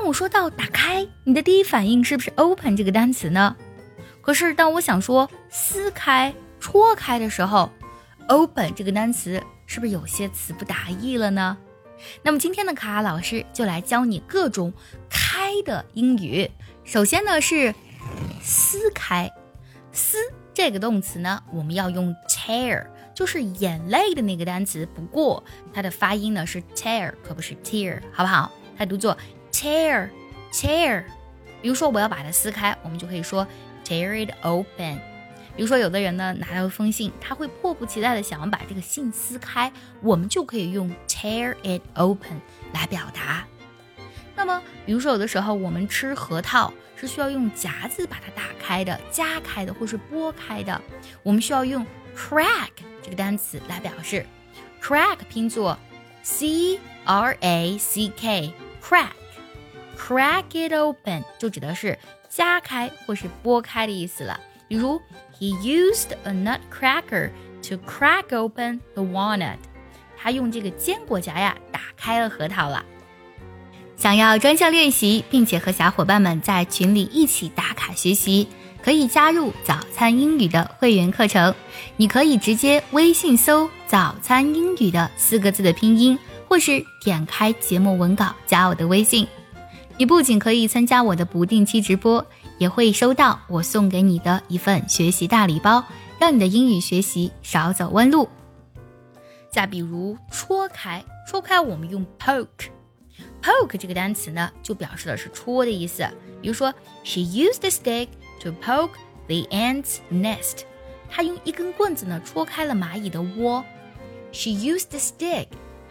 当我说到打开，你的第一反应是不是 open 这个单词呢？可是当我想说撕开、戳开的时候，open 这个单词是不是有些词不达意了呢？那么今天的卡卡老师就来教你各种开的英语。首先呢是撕开，撕这个动词呢，我们要用 tear，就是眼泪的那个单词。不过它的发音呢是 tear，可不是 tear，好不好？它读作。tear，tear，比如说我要把它撕开，我们就可以说 tear it open。比如说有的人呢拿到一封信，他会迫不及待的想要把这个信撕开，我们就可以用 tear it open 来表达。那么，比如说有的时候我们吃核桃是需要用夹子把它打开的、夹开的或是剥开的，我们需要用 crack 这个单词来表示。crack 拼作 c r a c k，crack。Crack it open 就指的是夹开或是剥开的意思了。比如，He used a nutcracker to crack open the walnut。他用这个坚果夹呀打开了核桃了。想要专项练习，并且和小伙伴们在群里一起打卡学习，可以加入早餐英语的会员课程。你可以直接微信搜“早餐英语”的四个字的拼音，或是点开节目文稿加我的微信。你不仅可以参加我的不定期直播，也会收到我送给你的一份学习大礼包，让你的英语学习少走弯路。再比如戳开，戳开我们用 poke，poke 这个单词呢，就表示的是戳的意思。比如说，She used a stick to poke the ant's nest。她用一根棍子呢戳开了蚂蚁的窝。She used a stick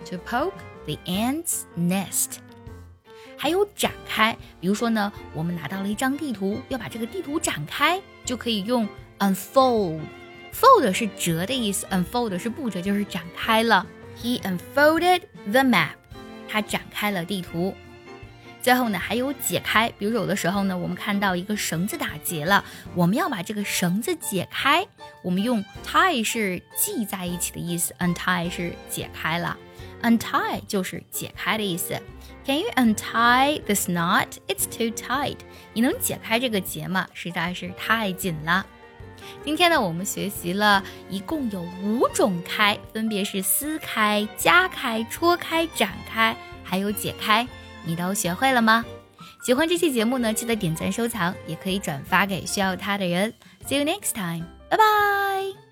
to poke the ant's nest。还有展开，比如说呢，我们拿到了一张地图，要把这个地图展开，就可以用 unfold。fold 是折的意思，unfold 是不折，就是展开了。He unfolded the map，他展开了地图。最后呢，还有解开，比如有的时候呢，我们看到一个绳子打结了，我们要把这个绳子解开，我们用 tie 是系在一起的意思，untie 是解开了，untie 就是解开的意思。Can you untie this knot? It's too tight. 你能解开这个结吗？实在是太紧了。今天呢，我们学习了一共有五种开，分别是撕开、夹开、戳开、展开，还有解开。你都学会了吗？喜欢这期节目呢，记得点赞收藏，也可以转发给需要它的人。See you next time. Bye bye.